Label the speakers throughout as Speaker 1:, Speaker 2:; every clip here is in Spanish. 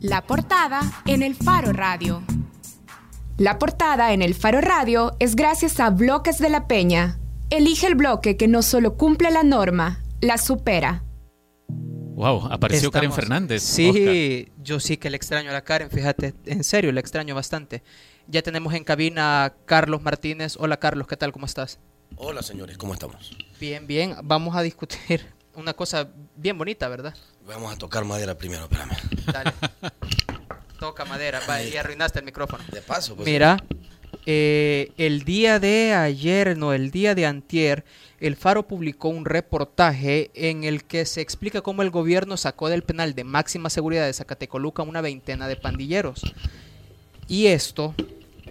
Speaker 1: La portada en el Faro Radio.
Speaker 2: La portada en el Faro Radio es gracias a Bloques de la Peña. Elige el bloque que no solo cumple la norma, la supera.
Speaker 3: Wow, apareció Karen Fernández.
Speaker 4: Sí, yo sí que le extraño a la Karen, fíjate, en serio, le extraño bastante. Ya tenemos en cabina a Carlos Martínez. Hola Carlos, ¿qué tal? ¿Cómo estás?
Speaker 5: Hola señores, ¿cómo estamos?
Speaker 4: Bien, bien. Vamos a discutir una cosa bien bonita, ¿verdad?
Speaker 5: Vamos a tocar madera primero, espérame. Dale.
Speaker 4: Toca madera, va, y arruinaste el micrófono.
Speaker 5: De paso, pues.
Speaker 4: Mira, eh, el día de ayer, no, el día de antier, el Faro publicó un reportaje en el que se explica cómo el gobierno sacó del penal de máxima seguridad de Zacatecoluca una veintena de pandilleros. Y esto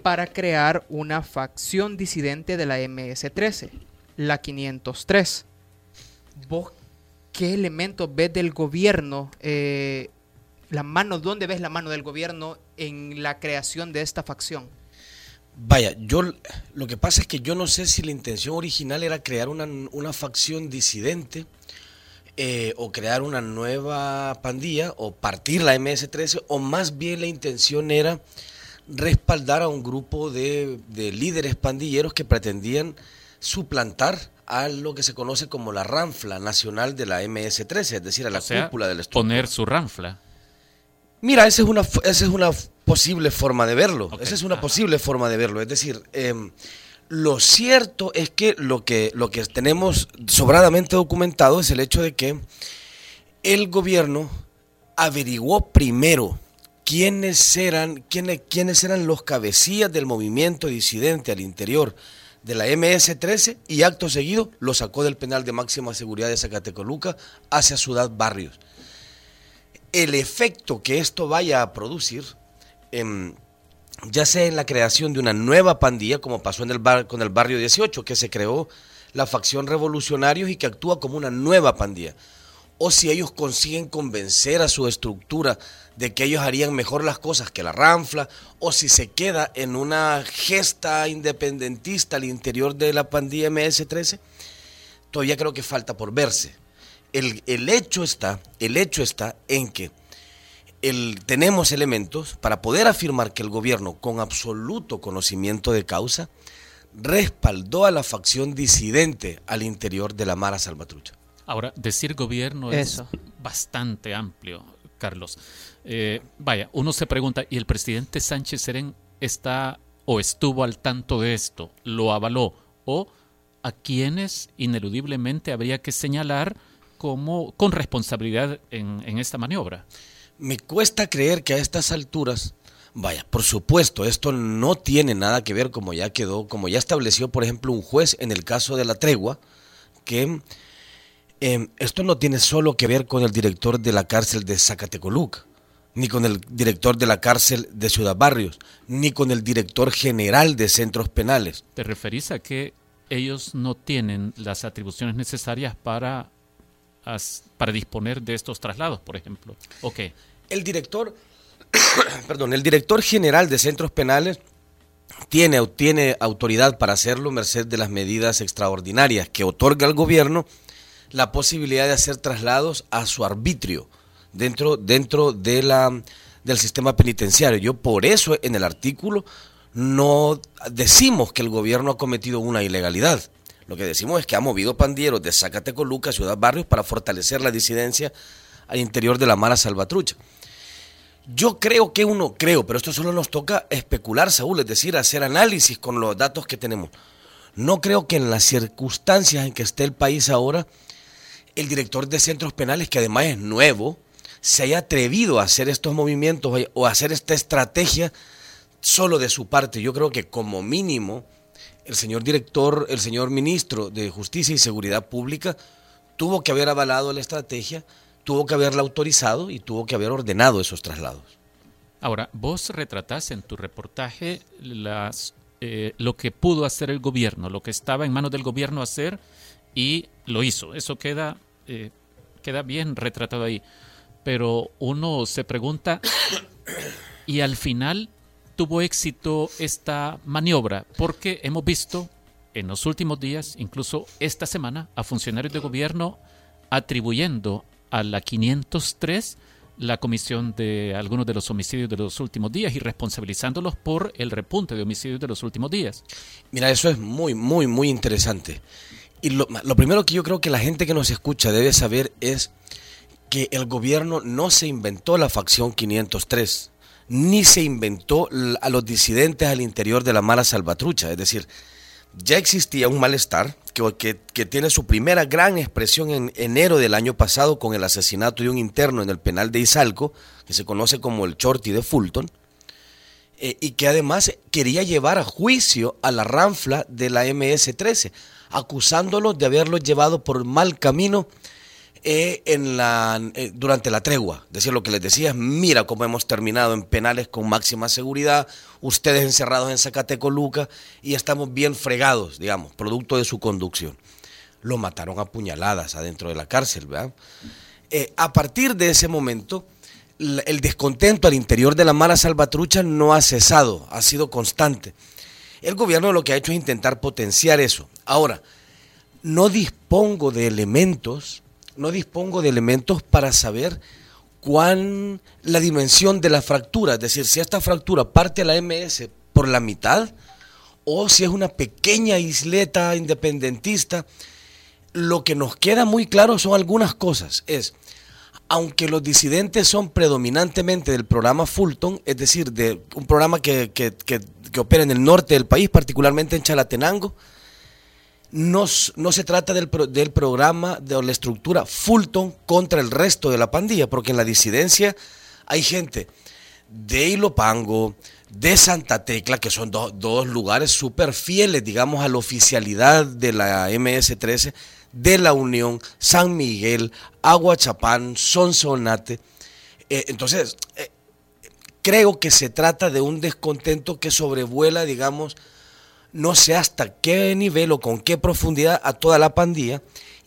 Speaker 4: para crear una facción disidente de la MS-13, la 503. ¿Vos qué elementos ves del gobierno? Eh, la mano, ¿Dónde ves la mano del gobierno en la creación de esta facción?
Speaker 5: Vaya, yo lo que pasa es que yo no sé si la intención original era crear una, facción disidente eh, o crear una nueva pandilla o partir la MS-13 o más bien la intención era respaldar a un grupo de, líderes pandilleros que pretendían suplantar a lo que se conoce como la ranfla nacional de la MS-13, es decir, a la cúpula del
Speaker 3: estructura. Poner su ranfla.
Speaker 5: Mira, esa es una, esa es una posible forma de verlo. Esa es una posible forma de verlo. Es decir, em, lo cierto es que lo, que lo que tenemos sobradamente documentado es el hecho de que el gobierno averiguó primero quiénes eran, quiénes, quiénes eran los cabecillas del movimiento disidente al interior de la MS-13 y acto seguido lo sacó del penal de máxima seguridad de Zacatecoluca hacia Ciudad Barrios. El efecto que esto vaya a producir, em, ya sea en la creación de una nueva pandilla, como pasó en el con el Barrio 18, que se creó la facción revolucionarios y que actúa como una nueva pandilla, o si ellos consiguen convencer a su estructura de que ellos harían mejor las cosas que la Ranfla, o si se queda en una gesta independentista al interior de la pandilla MS-13, todavía creo que falta por verse. El, hecho está, el hecho está en que el, tenemos elementos para poder afirmar que el gobierno, con absoluto conocimiento de causa, respaldó a la facción disidente al interior de la Mara Salvatrucha.
Speaker 3: Ahora, decir gobierno es bastante amplio, Carlos. Eh, vaya, uno se pregunta, ¿y el presidente Sánchez Serén está o estuvo al tanto de esto? ¿Lo avaló? ¿O a quienes ineludiblemente habría que señalar como con responsabilidad en, esta maniobra?
Speaker 5: Me cuesta creer que a estas alturas Vaya, por supuesto, esto no tiene nada que ver como ya quedó, como ya estableció, por ejemplo, un juez en el caso de la tregua, que em, esto no tiene solo que ver con el director de la cárcel de Zacatecoluca ni con el director de la cárcel de Ciudad Barrios, ni con el director general de centros penales.
Speaker 3: ¿Te referís a que ellos no tienen las atribuciones necesarias para, para disponer de estos traslados, por ejemplo? ¿O qué?
Speaker 5: El director, perdón, el director general de centros penales tiene, tiene autoridad para hacerlo merced de las medidas extraordinarias que otorga al gobierno la posibilidad de hacer traslados a su arbitrio dentro, dentro de la, del sistema penitenciario. Yo por eso en el artículo no decimos que el gobierno ha cometido una ilegalidad. Lo que decimos es que ha movido pandilleros de Zacatecoluca, Ciudad Barrios, para fortalecer la disidencia al interior de la Mara Salvatrucha. Yo creo que uno, creo, pero esto solo nos toca especular, Saúl, es decir, hacer análisis con los datos que tenemos. No creo que en las circunstancias en que esté el país ahora, el director de centros penales, que además es nuevo, se haya atrevido a hacer estos movimientos o a hacer esta estrategia solo de su parte. Yo creo que como mínimo el señor director, el señor ministro de Justicia y Seguridad Pública tuvo que haber avalado la estrategia, tuvo que haberla autorizado y tuvo que haber ordenado esos traslados.
Speaker 3: Ahora, vos retratás en tu reportaje las, eh, lo que pudo hacer el gobierno, lo que estaba en manos del gobierno hacer y lo hizo. Eso queda, eh, queda bien retratado ahí pero uno se pregunta, y al final tuvo éxito esta maniobra, porque hemos visto en los últimos días, incluso esta semana, a funcionarios de gobierno atribuyendo a la 503 la comisión de algunos de los homicidios de los últimos días y responsabilizándolos por el repunte de homicidios de los últimos días.
Speaker 5: Mira, eso es muy, muy, muy interesante. Y lo, lo primero que yo creo que la gente que nos escucha debe saber es que el gobierno no se inventó la facción 503, ni se inventó a los disidentes al interior de la mala salvatrucha. Es decir, ya existía un malestar que, que, tiene su primera gran expresión en enero del año pasado con el asesinato de un interno en el penal de Izalco, que se conoce como el Shorty de Fulton, eh, y que además quería llevar a juicio a la ranfla de la MS-13, acusándolos de haberlos llevado por mal camino eh, en la, eh, durante la tregua. Decir lo que les decía es, mira cómo hemos terminado en penales con máxima seguridad, ustedes encerrados en Zacatecoluca y estamos bien fregados, digamos, producto de su conducción. Lo mataron a puñaladas adentro de la cárcel, ¿verdad? A partir de ese momento, el descontento al interior de la mala salvatrucha no ha cesado, ha sido constante. El gobierno lo que ha hecho es intentar potenciar eso. Ahora, no dispongo de elementos no dispongo de elementos para saber cuán la dimensión de la fractura, es decir, si esta fractura parte la MS por la mitad o si es una pequeña isleta independentista. Lo que nos queda muy claro son algunas cosas. Es, aunque los disidentes son predominantemente del programa Fulton, es decir, de un programa que, que, que opera en el norte del país, particularmente en Chalatenango, no, no se trata del, del, programa de la estructura Fulton contra el resto de la pandilla, porque en la disidencia hay gente de Ilopango, de Santa Tecla, que son dos lugares súper fieles, digamos, a la oficialidad de la MS-13, de la Unión, San Miguel, Aguachapán, Sonsonate. Eh, entonces, eh, creo que se trata de un descontento que sobrevuela, digamos, no sé hasta qué nivel o con qué profundidad a toda la pandilla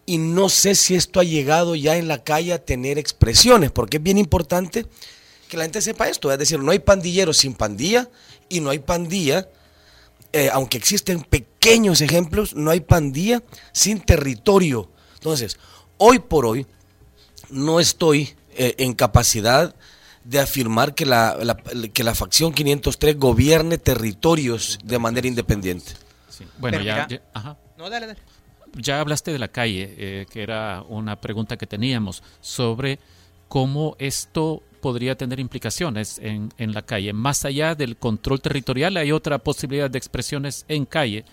Speaker 5: y no sé si esto ha llegado ya en la calle a tener expresiones, porque es bien importante que la gente sepa esto, es decir, no hay pandilleros sin pandilla y no hay pandilla, eh, aunque existen pequeños ejemplos, no hay pandilla sin territorio. Entonces, hoy por hoy no estoy eh, en capacidad de afirmar que la, que la facción 503 gobierne territorios de manera independiente.
Speaker 3: Bueno, ya, ya, hablaste de la calle, eh, que era una pregunta que teníamos sobre cómo esto podría tener implicaciones en, en la calle. Más allá del control territorial, hay otra posibilidad de expresiones en calle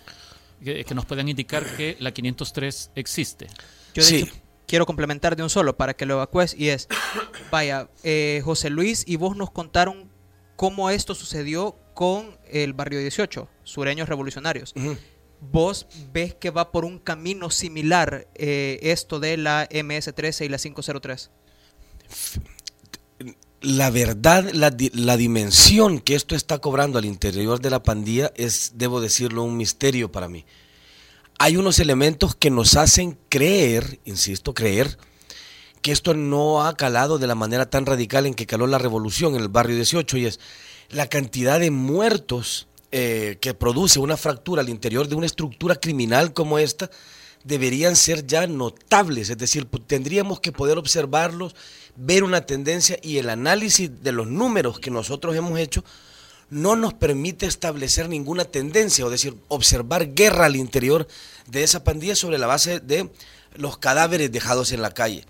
Speaker 3: que, nos puedan indicar que la 503 existe.
Speaker 4: Yo sí quiero complementar de un solo para que lo evacúes y es, vaya, eh, José Luis y vos nos contaron cómo esto sucedió con el barrio 18, Sureños Revolucionarios. ¿Vos ves que va por un camino similar eh, esto de la MS-13 y la 503?
Speaker 5: La verdad, la, dimensión que esto está cobrando al interior de la pandilla es, debo decirlo, un misterio para mí. Hay unos elementos que nos hacen creer, insisto, creer, que esto no ha calado de la manera tan radical en que caló la revolución en el barrio 18 y es la cantidad de muertos eh, que produce una fractura al interior de una estructura criminal como esta deberían ser ya notables, es decir, tendríamos que poder observarlos, ver una tendencia y el análisis de los números que nosotros hemos hecho no nos permite establecer ninguna tendencia, o decir, observar guerra al interior de esa pandilla sobre la base de los cadáveres dejados en la calle.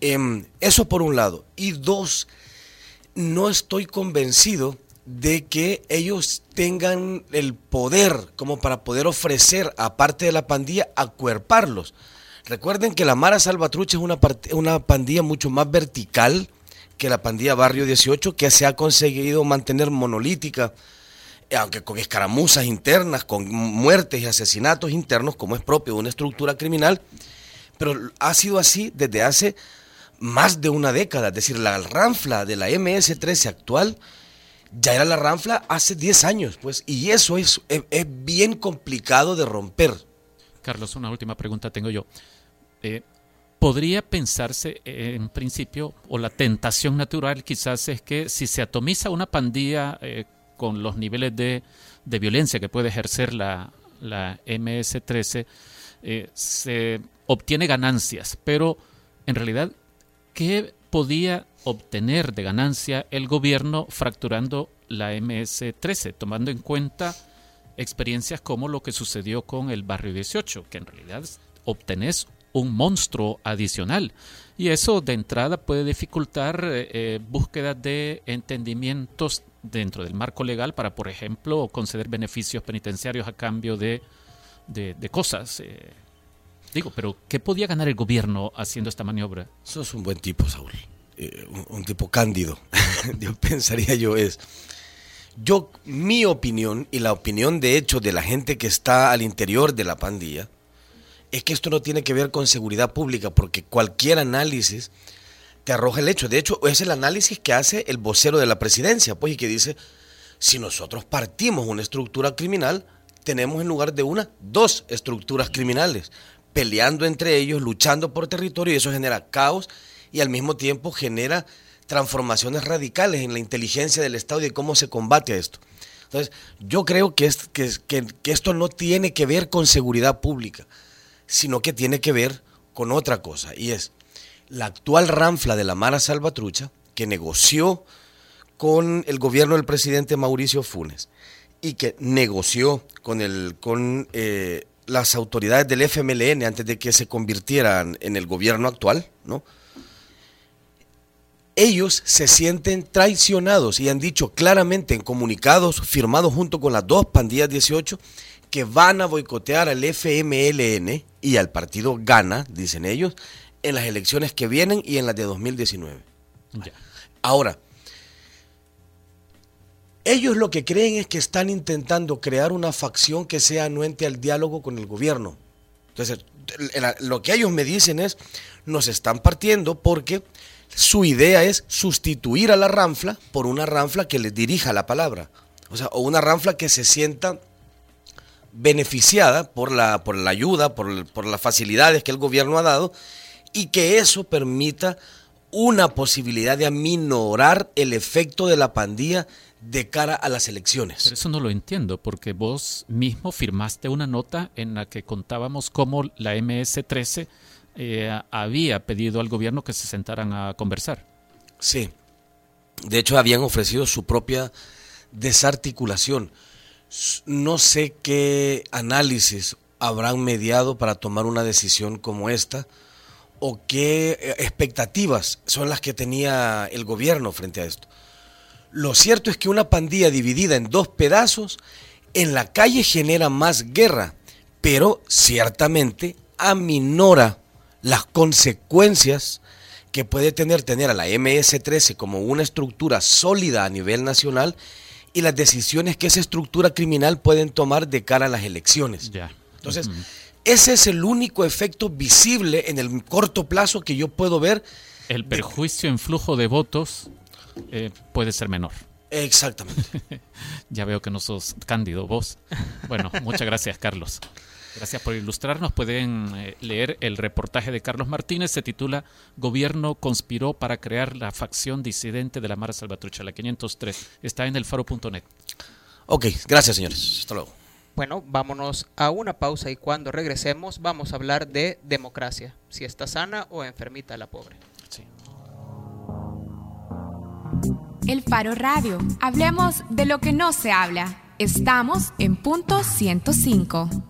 Speaker 5: Em, eso por un lado. Y dos, no estoy convencido de que ellos tengan el poder como para poder ofrecer, aparte de la pandilla, acuerparlos. Recuerden que la Mara Salvatrucha es una, una pandilla mucho más vertical, que la pandilla Barrio 18, que se ha conseguido mantener monolítica, eh, aunque con escaramuzas internas, con muertes y asesinatos internos, como es propio de una estructura criminal, pero ha sido así desde hace más de una década. Es decir, la ranfla de la MS-13 actual ya era la ranfla hace 10 años, pues, y eso es, es, bien complicado de romper.
Speaker 3: Carlos, una última pregunta tengo yo. Eh, podría pensarse eh, en principio, o la tentación natural quizás es que si se atomiza una pandilla eh, con los niveles de, violencia que puede ejercer la, la MS-13, eh, se obtiene ganancias, pero en realidad, ¿qué podía obtener de ganancia el gobierno fracturando la MS-13, tomando en cuenta experiencias como lo que sucedió con el barrio 18, que en realidad obtenés un monstruo adicional. Y eso de entrada puede dificultar eh, eh, búsquedas de entendimientos dentro del marco legal para, por ejemplo, conceder beneficios penitenciarios a cambio de, de, cosas. Eh. Digo, pero ¿qué podía ganar el gobierno haciendo esta maniobra?
Speaker 5: Sos un buen tipo, Saúl. un, tipo cándido. yo pensaría yo es... Yo, mi opinión y la opinión de hecho de la gente que está al interior de la pandilla, es que esto no tiene que ver con seguridad pública, porque cualquier análisis te arroja el hecho. De hecho, es el análisis que hace el vocero de la presidencia, pues, y que dice, si nosotros partimos una estructura criminal, tenemos en lugar de una, dos estructuras criminales, peleando entre ellos, luchando por territorio, y eso genera caos y al mismo tiempo genera transformaciones radicales en la inteligencia del Estado y de cómo se combate a esto. Entonces, yo creo que, es, que, que esto no tiene que ver con seguridad pública sino que tiene que ver con otra cosa, y es la actual ranfla de la Mara Salvatrucha, que negoció con el gobierno del presidente Mauricio Funes y que negoció con, el, con eh, las autoridades del FMLN antes de que se convirtieran en el gobierno actual, ¿no? Ellos se sienten traicionados y han dicho claramente en comunicados firmados junto con las dos pandillas 18 que van a boicotear al FMLN y al partido Gana, dicen ellos, en las elecciones que vienen y en las de 2019. Ahora, ellos lo que creen es que están intentando crear una facción que sea anuente al diálogo con el gobierno. Entonces, lo que ellos me dicen es, nos están partiendo porque su idea es sustituir a la ranfla por una ranfla que les dirija la palabra. O sea, o una ranfla que se sienta beneficiada por la, por la ayuda, por, por las facilidades que el gobierno ha dado y que eso permita una posibilidad de aminorar el efecto de la pandilla de cara a las elecciones.
Speaker 3: Pero eso no lo entiendo, porque vos mismo firmaste una nota en la que contábamos cómo la MS-13 eh, había pedido al gobierno que se sentaran a conversar.
Speaker 5: Sí, de hecho habían ofrecido su propia desarticulación no sé qué análisis habrán mediado para tomar una decisión como esta o qué eh, expectativas son las que tenía el gobierno frente a esto. Lo cierto es que una pandilla dividida en dos pedazos en la calle genera más guerra, pero ciertamente aminora las consecuencias que puede tener tener a la MS-13 como una estructura sólida a nivel nacional y las decisiones que esa estructura criminal pueden tomar de cara a las elecciones. Ya. Entonces, ese es el único efecto visible en el corto plazo que yo puedo ver.
Speaker 3: El perjuicio en flujo de votos eh, puede ser menor.
Speaker 5: Exactamente.
Speaker 3: ya veo que no sos cándido vos. Bueno, muchas gracias, Carlos. Gracias por ilustrarnos. Pueden eh, leer el reportaje de Carlos Martínez. Se titula Gobierno conspiró para crear la facción disidente de la Mara Salvatrucha, la 503. Está en el faro.net.
Speaker 5: Ok, gracias señores. Hasta luego.
Speaker 4: Bueno, vámonos a una pausa y cuando regresemos vamos a hablar de democracia. Si está sana o enfermita la pobre. Sí.
Speaker 1: El Faro Radio. Hablemos de lo que no se habla. Estamos en punto 105.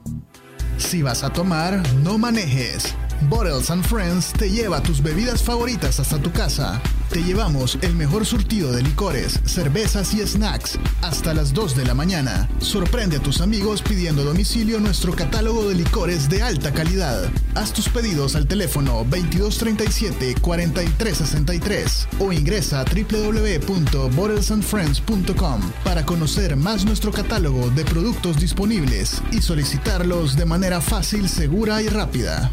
Speaker 6: Si vas a tomar, no manejes. Bottles and Friends te lleva tus bebidas favoritas hasta tu casa. Te llevamos el mejor surtido de licores, cervezas y snacks hasta las 2 de la mañana. Sorprende a tus amigos pidiendo a domicilio nuestro catálogo de licores de alta calidad. Haz tus pedidos al teléfono 2237-4363 o ingresa a www.bottlesandfriends.com para conocer más nuestro catálogo de productos disponibles y solicitarlos de manera fácil, segura y rápida.